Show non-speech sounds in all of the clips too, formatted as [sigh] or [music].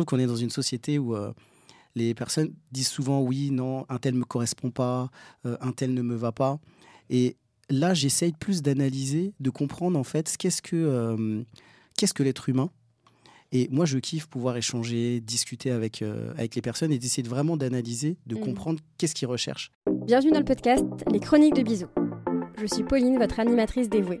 trouve qu'on est dans une société où les personnes disent souvent oui, non, un tel ne me correspond pas, un tel ne me va pas. Et là, j'essaye plus d'analyser, de comprendre en fait qu'est-ce que, qu'est-ce que l'être humain et moi, je kiffe pouvoir échanger, discuter avec, euh, avec les personnes et d'essayer vraiment d'analyser, de mm. comprendre qu'est-ce qu'ils recherchent. Bienvenue dans le podcast Les Chroniques de Bisous. Je suis Pauline, votre animatrice dévouée.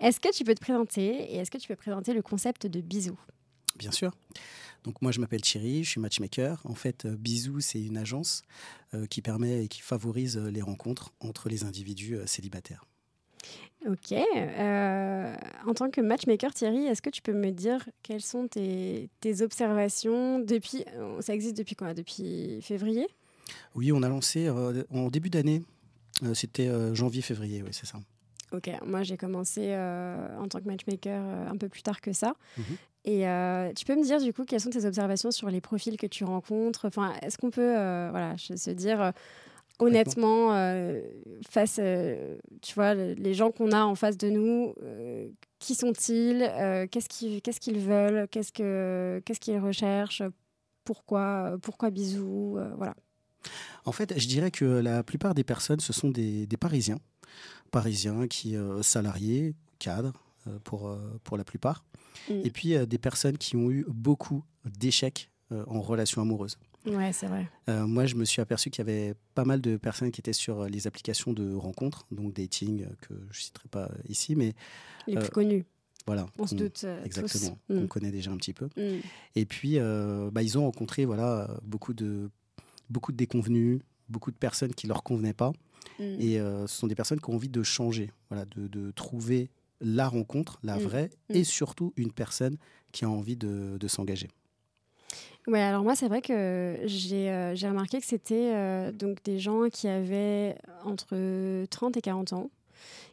Est-ce que tu peux te présenter et est-ce que tu peux présenter le concept de bisou Bien sûr. Donc moi je m'appelle Thierry, je suis matchmaker. En fait, euh, Bisou c'est une agence euh, qui permet et qui favorise euh, les rencontres entre les individus célibataires. Ok. en tant que matchmaker, Thierry, est-ce que tu peux me dire quelles sont tes, observations depuis Ça existe depuis quoi? Depuis février? Oui, on a lancé en début d'année. C'était janvier-février, oui, c'est ça. Ok, moi j'ai commencé euh, en tant que matchmaker euh, un peu plus tard que ça. Mhm. Et euh, tu peux me dire du coup quelles sont tes observations sur les profils que tu rencontres? Enfin, est-ce qu'on peut voilà, se dire honnêtement face, tu vois, les gens qu'on a en face de nous, qui sont-ils? Qu'est-ce qu'ils qu'est-ce qu'ils veulent? Qu'est-ce que qu'est-ce qu'ils recherchent? Pourquoi pourquoi bisous? Voilà. En fait, je dirais que la plupart des personnes, ce sont des, des Parisiens parisiens qui euh, salariés, cadres euh, pour, euh, pour la plupart. Mm. Et puis des personnes qui ont eu beaucoup d'échecs en relation amoureuse. Ouais, c'est vrai. moi, je me suis aperçu qu'il y avait pas mal de personnes qui étaient sur les applications de rencontres, donc dating, que je ne citerai pas ici, mais. Les plus connus. Voilà. On se doute. exactement. Tous. On mm. connaît déjà un petit peu. Mm. Et puis, bah, ils ont rencontré voilà, beaucoup, de, beaucoup de déconvenus, beaucoup de personnes qui ne leur convenaient pas. Mm. Et euh, ce sont des personnes qui ont envie de changer, voilà, de, de trouver la rencontre, la mm. vraie, mm. et surtout une personne qui a envie de, de s'engager. Ouais, alors moi, c'est vrai que j'ai euh, remarqué que c'était euh, donc des gens qui avaient entre 30 et 40 ans,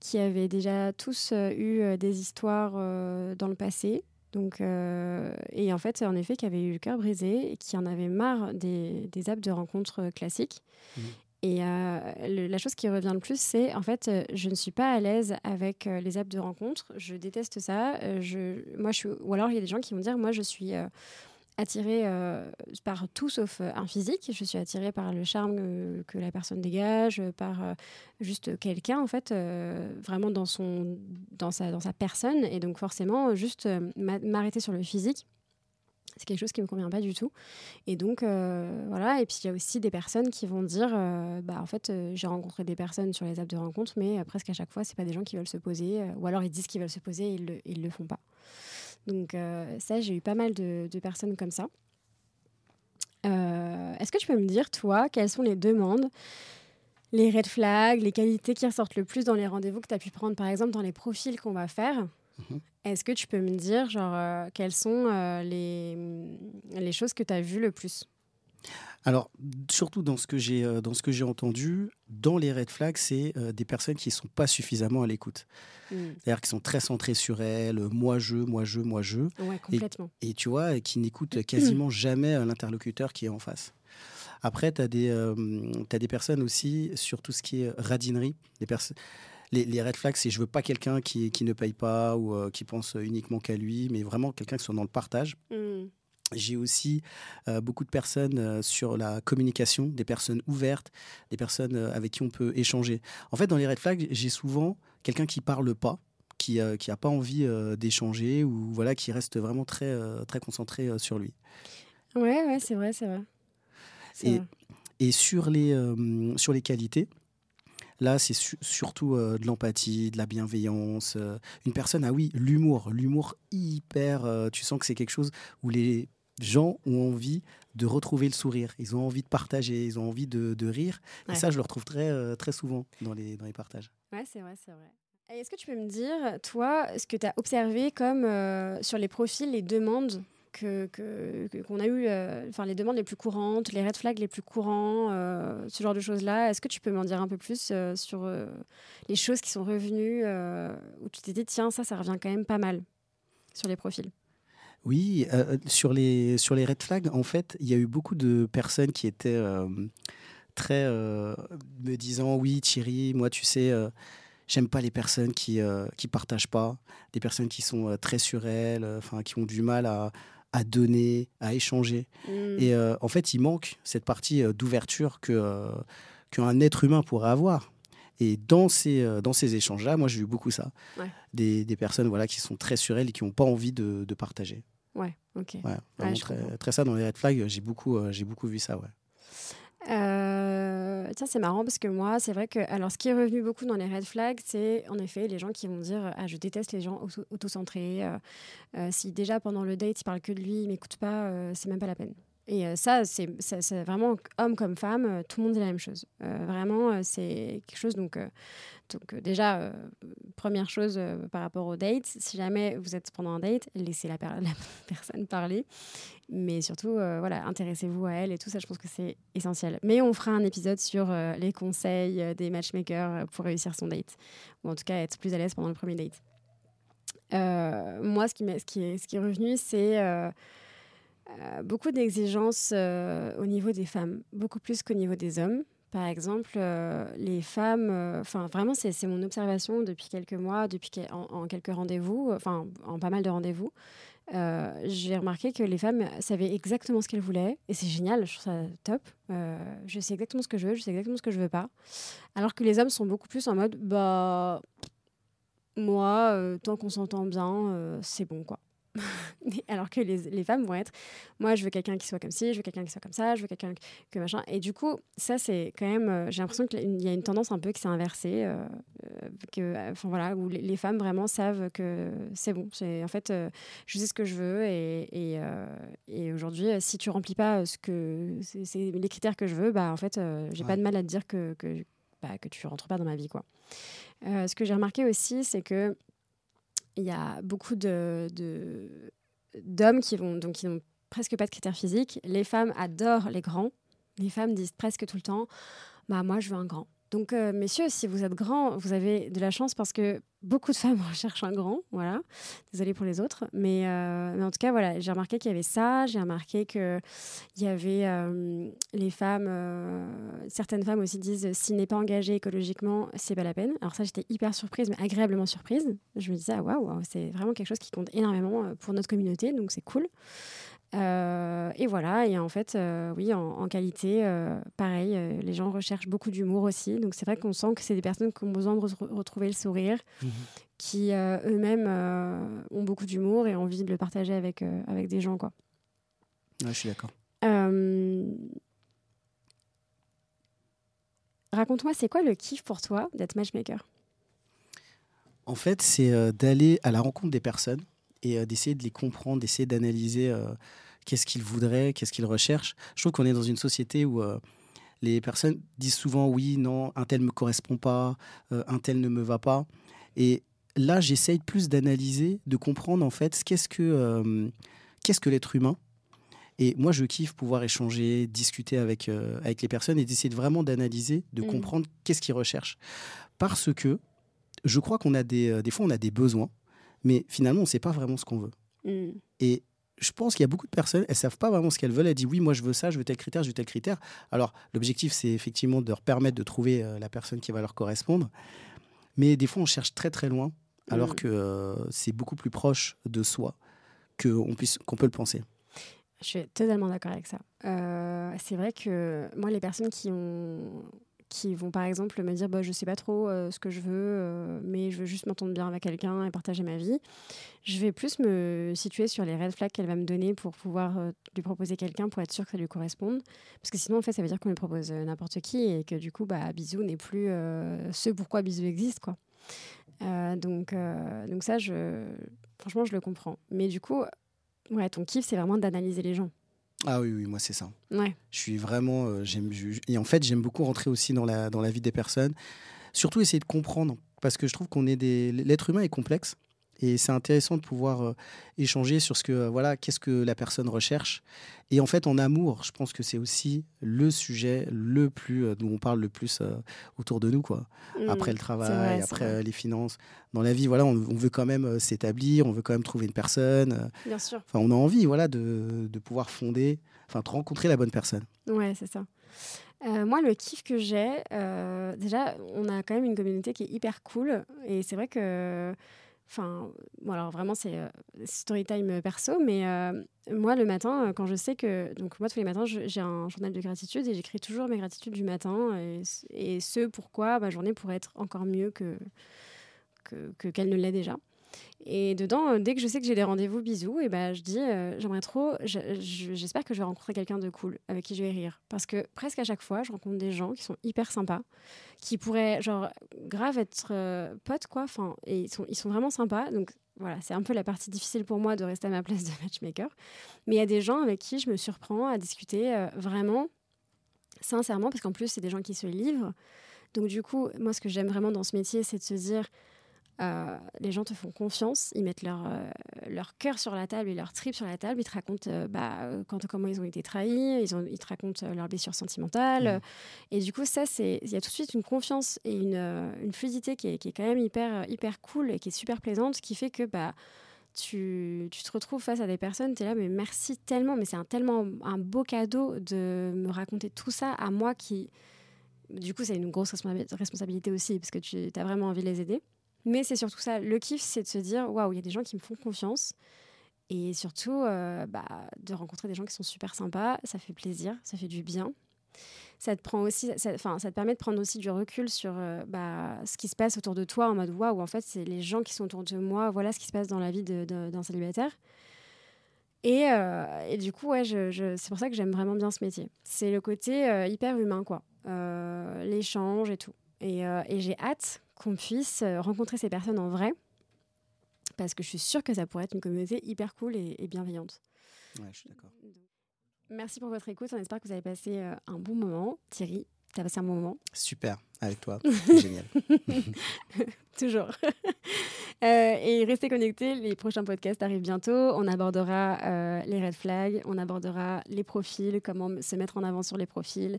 qui avaient déjà tous eu des histoires dans le passé. Donc, et en fait, en effet, qui avaient eu le cœur brisé et qui en avaient marre des, des apps de rencontres classiques. Et euh, la chose qui revient le plus, c'est en fait, euh, je ne suis pas à l'aise avec euh, les apps de rencontre. Je déteste ça. moi, ou alors, il y a des gens qui vont dire, moi, je suis attirée par tout sauf un physique. Je suis attirée par le charme que la personne dégage, par juste quelqu'un, en fait, vraiment dans, son, dans, sa, dans sa personne. Et donc, forcément, juste m'arrêter sur le physique c'est quelque chose qui me convient pas du tout. Et donc, euh, voilà. Et puis, il y a aussi des personnes qui vont dire euh, bah, en fait, euh, j'ai rencontré des personnes sur les apps de rencontre, mais presque à chaque fois, c'est pas des gens qui veulent se poser. ou alors, ils disent qu'ils veulent se poser et ils le, ils le font pas. Donc, ça, j'ai eu pas mal de, de personnes comme ça. Est-ce que tu peux me dire, toi, quelles sont les demandes les red flags, les qualités qui ressortent le plus dans les rendez-vous que tu as pu prendre, par exemple, dans les profils qu'on va faire? Mhm. Est-ce que tu peux me dire, genre, euh, quelles sont euh, les, les choses que tu as vues le plus? Alors, surtout dans ce que j'ai euh, dans ce que j'ai entendu, dans les red flags, c'est des personnes qui sont pas suffisamment à l'écoute. Hmm. C'est-à-dire qui sont très centrées sur elles, moi je, moi je, moi je. Ouais, complètement. Et, tu vois, qui n'écoutent quasiment [clears throat] jamais l'interlocuteur qui est en face. Après, tu as, as, des personnes aussi sur tout ce qui est radinerie. Des les, red flags, c'est je veux pas quelqu'un qui, qui ne paye pas ou euh, qui pense uniquement qu'à lui, mais vraiment quelqu'un qui soit dans le partage. Mm. J'ai aussi euh, beaucoup de personnes euh, sur la communication, des personnes ouvertes, des personnes avec qui on peut échanger. En fait, dans les red flags, j'ai souvent quelqu'un qui parle pas, qui n'a qui pas envie d'échanger ou voilà, qui reste vraiment très, très concentré sur lui. Ouais, ouais, c'est vrai, c'est vrai. Et, et, sur, les, sur les qualités, Là, c'est surtout euh, de l'empathie, de la bienveillance. Euh, une personne, ah oui, l'humour. L'humour hyper. Euh, tu sens que c'est quelque chose où les gens ont envie de retrouver le sourire. Ils ont envie de partager, ils ont envie de, rire. Et ça, je le retrouve très, très souvent dans les, dans les partages. Ouais, c'est vrai, c'est vrai. Est-ce que tu peux me dire, toi, ce que tu as observé comme sur les profils, les demandes que qu'on a eu, enfin les demandes les plus courantes, les red flags les plus courants, ce genre de choses là. Est-ce que tu peux m'en dire un peu plus sur les choses qui sont revenues où tu t'es dit tiens ça ça revient quand même pas mal sur les profils? Oui, sur, les, sur les red flags, en fait, il y a eu beaucoup de personnes qui étaient très me disant oui Thierry, moi tu sais, j'aime pas les personnes qui euh, qui partagent pas, des personnes qui sont euh, très sur elles, euh, enfin qui ont du mal à, à donner, à échanger. Mm. Et en fait, il manque cette partie d'ouverture que qu'un être humain pourrait avoir. Et dans ces, dans ces échanges-là, moi, j'ai eu beaucoup ça. Des, des, personnes voilà, qui sont très sur elles et qui n'ont pas envie de, de, partager. Ouais, ok. Ouais, très, très, ça dans les red flags, j'ai beaucoup, j'ai beaucoup vu ça, ouais. Euh, tiens, c'est marrant parce que moi, c'est vrai que. Alors, ce qui est revenu beaucoup dans les red flags, c'est en effet les gens qui vont dire Ah, je déteste les gens autocentrés. Euh, euh, si déjà pendant le date, il parle que de lui, il m'écoute pas, c'est même pas la peine. Et euh, ça, c'est vraiment homme comme femme, euh, tout le monde dit la même chose. Euh, vraiment, c'est quelque chose. Donc, donc déjà, première chose par rapport au date, si jamais vous êtes pendant un date, laissez la, [laughs] personne parler. Mais surtout, voilà, intéressez-vous à elle et tout ça, je pense que c'est essentiel. Mais on fera un épisode sur les conseils des matchmakers pour réussir son date. Ou en tout cas, être plus à l'aise pendant le premier date. moi, ce qui, ce, ce qui est revenu, c'est euh, beaucoup d'exigences euh, au niveau des femmes, beaucoup plus qu'au niveau des hommes. Par exemple, euh, les femmes, enfin vraiment, c'est mon observation depuis quelques mois, depuis en, quelques rendez-vous, enfin en pas mal de rendez-vous. j'ai remarqué que les femmes savaient exactement ce qu'elles voulaient et c'est génial, je trouve ça top. je sais exactement ce que je veux, je sais exactement ce que je veux pas. Alors que les hommes sont beaucoup plus en mode, bah, moi, tant qu'on s'entend bien, c'est bon quoi. [laughs] alors que les, les, femmes vont être moi je veux quelqu'un qui soit comme ci je veux quelqu'un qui soit comme ça je veux quelqu'un que machin. Et du coup ça c'est quand même euh, j'ai l'impression qu'il y a une tendance un peu qui s'est inversée euh, euh, que enfin voilà où les, femmes vraiment savent que c'est bon. C'est en fait je sais ce que je veux et, et, et aujourd'hui si tu remplis pas ce que c'est les critères que je veux bah en fait j'ai pas de mal à te dire que que, bah, que tu rentres pas dans ma vie quoi. Ce que j'ai remarqué aussi c'est que il y a beaucoup de, d'hommes qui vont donc qui n'ont presque pas de critères physiques. Les femmes adorent les grands. Les femmes disent presque tout le temps, bah moi je veux un grand. Donc, euh, messieurs, si vous êtes grand, vous avez de la chance parce que beaucoup de femmes [laughs] recherchent un grand. Voilà. Désolée pour les autres. Mais, euh, mais en tout cas, voilà, j'ai remarqué qu'il y avait ça. J'ai remarqué qu'il y avait euh, les femmes. certaines femmes aussi disent s'il n'est pas engagé écologiquement, c'est pas la peine. Alors, ça, j'étais hyper surprise, mais agréablement surprise. Je me disais, ah, waouh, c'est vraiment quelque chose qui compte énormément pour notre communauté. Donc, c'est cool. Euh, et voilà, et en fait, euh, oui, en, qualité, euh, pareil, les gens recherchent beaucoup d'humour aussi. Donc c'est vrai qu'on sent que c'est des personnes qui ont besoin de retrouver le sourire, mmh qui eux-mêmes ont beaucoup d'humour et ont envie de le partager avec, avec des gens. Quoi. je suis d'accord. Raconte-moi, c'est quoi le kiff pour toi d'être matchmaker? En fait, c'est d'aller à la rencontre des personnes et euh, d'essayer de les comprendre, d'essayer d'analyser euh, qu'est-ce qu'ils voudraient, qu'est-ce qu'ils recherchent. Je trouve qu'on est dans une société où euh, les personnes disent souvent oui, non, un tel ne me correspond pas, un tel ne me va pas. Et là, j'essaye plus d'analyser, de comprendre en fait qu'est-ce que, qu'est-ce que l'être humain. Et moi, je kiffe pouvoir échanger, discuter avec, avec les personnes et d'essayer vraiment d'analyser, de mmh. comprendre qu'est-ce qu'ils recherchent. Parce que je crois qu'on a des, des fois, on a des besoins mais finalement, on ne sait pas vraiment ce qu'on veut. Mm. Et je pense qu'il y a beaucoup de personnes, elles savent pas vraiment ce qu'elles veulent. Elles disent oui, moi je veux ça, je veux tel critère, je veux tel critère. Alors l'objectif, c'est effectivement de leur permettre de trouver euh, la personne qui va leur correspondre. Mais des fois, on cherche très très loin, alors mm. que euh, c'est beaucoup plus proche de soi qu'on qu'on peut le penser. Je suis totalement d'accord avec ça. Euh, c'est vrai que moi, les personnes qui ont qui vont par exemple me dire bah, je sais pas trop euh, ce que je veux, euh, mais je veux juste m'entendre bien avec quelqu'un et partager ma vie. Je vais plus me situer sur les red flags qu'elle va me donner pour pouvoir euh, lui proposer quelqu'un pour être sûr que ça lui corresponde. Parce que sinon, en fait, ça veut dire qu'on lui propose n'importe qui et que du coup, bah, Bisou n'est plus ce pourquoi Bisou existe. Quoi. donc, donc ça, je, franchement, je le comprends. Mais du coup, ouais, ton kiff, c'est vraiment d'analyser les gens. Ah oui, oui, moi c'est ça. Ouais. Je suis vraiment, euh, j'aime, et en fait j'aime beaucoup rentrer aussi dans la, dans la vie des personnes, surtout essayer de comprendre, parce que je trouve qu'on est des, l'être humain est complexe Et c'est intéressant de pouvoir euh, échanger sur ce que, voilà, qu'est-ce que la personne recherche. Et en fait, en amour, je pense que c'est aussi le sujet le plus, dont on parle le plus autour de nous, quoi. Mmh, après le travail, après les finances. Dans la vie, voilà, on, veut quand même s'établir, on veut quand même trouver une personne. Bien sûr. Enfin, on a envie, voilà, de, de pouvoir fonder, enfin, de rencontrer la bonne personne. Ouais, c'est ça. Euh, moi, le kiff que j'ai, euh, déjà, on a quand même une communauté qui est hyper cool. Et c'est vrai que. Enfin, bon, alors vraiment, c'est euh, story time perso, mais moi, le matin, quand je sais que. Donc, moi, tous les matins, j'ai un journal de gratitude et j'écris toujours mes gratitudes du matin et, ce pourquoi ma journée pourrait être encore mieux que qu'elle que, ne l'est déjà. Et dedans, euh, dès que je sais que j'ai des rendez-vous bisous, et ben je dis, euh, j'aimerais trop, j'espère que je vais rencontrer quelqu'un de cool avec qui je vais rire. Parce que presque à chaque fois, je rencontre des gens qui sont hyper sympas, qui pourraient, genre, grave être euh, potes, quoi. Enfin, et ils sont, ils sont vraiment sympas. Donc voilà, c'est un peu la partie difficile pour moi de rester à ma place de matchmaker. Mais il y a des gens avec qui je me surprends à discuter vraiment, sincèrement, parce qu'en plus, c'est des gens qui se livrent. Donc du coup, moi, ce que j'aime vraiment dans ce métier, c'est de se dire euh, les gens te font confiance, ils mettent leur, euh, leur cœur sur la table et leur trip sur la table, ils te racontent euh, bah, quand, comment ils ont été trahis, ils, ont, ils te racontent leurs blessures sentimentales. Mmh. Et du coup, ça, il y a tout de suite une confiance et une, une fluidité qui est, qui est, quand même hyper, hyper cool et qui est super plaisante, qui fait que bah, tu, tu te retrouves face à des personnes, tu es là, mais merci tellement, mais c'est un, tellement un beau cadeau de me raconter tout ça à moi qui... Du coup, c'est une grosse responsabilité aussi, parce que tu as vraiment envie de les aider. Mais c'est surtout ça. Le kiff, c'est de se dire waouh, il y a des gens qui me font confiance. Et surtout, euh, bah, de rencontrer des gens qui sont super sympas, ça fait plaisir, ça fait du bien. Ça te, prend aussi, ça, ça te permet de prendre aussi du recul sur euh, bah, ce qui se passe autour de toi en mode waouh, en fait, c'est les gens qui sont autour de moi, voilà ce qui se passe dans la vie d'un célibataire. Et, euh, et, du coup, ouais, c'est pour ça que j'aime vraiment bien ce métier. C'est le côté hyper humain, quoi. L'échange et tout. Et j'ai hâte qu'on puisse euh, rencontrer ces personnes en vrai, parce que je suis sûre que ça pourrait être une communauté hyper cool et, bienveillante. Ouais, je suis d'accord. Merci pour votre écoute. On espère que vous avez passé euh, un bon moment. Thierry, tu as passé un bon moment Super, avec toi. [laughs] Génial. [laughs] [laughs] Toujours. Euh, restez connectés, les prochains podcasts arrivent bientôt. On abordera euh, les red flags, on abordera les profils, comment se mettre en avant sur les profils.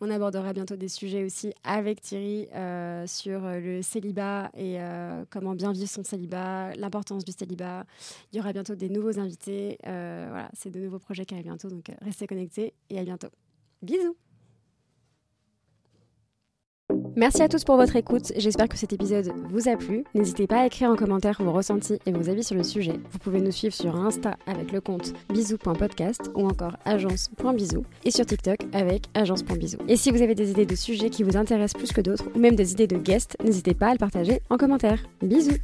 On abordera bientôt des sujets aussi avec Thierry euh, sur le célibat et comment bien vivre son célibat, l'importance du célibat. Il y aura bientôt des nouveaux invités. voilà, c'est de nouveaux projets qui arrivent bientôt, donc restez connectés et à bientôt. Bisous Merci à tous pour votre écoute, j'espère que cet épisode vous a plu. N'hésitez pas à écrire en commentaire vos ressentis et vos avis sur le sujet. Vous pouvez nous suivre sur Insta avec le compte bisous.podcast ou encore agence.bisous et sur TikTok avec agence.bisous. Et si vous avez des idées de sujets qui vous intéressent plus que d'autres ou même des idées de guests, n'hésitez pas à le partager en commentaire. Bisous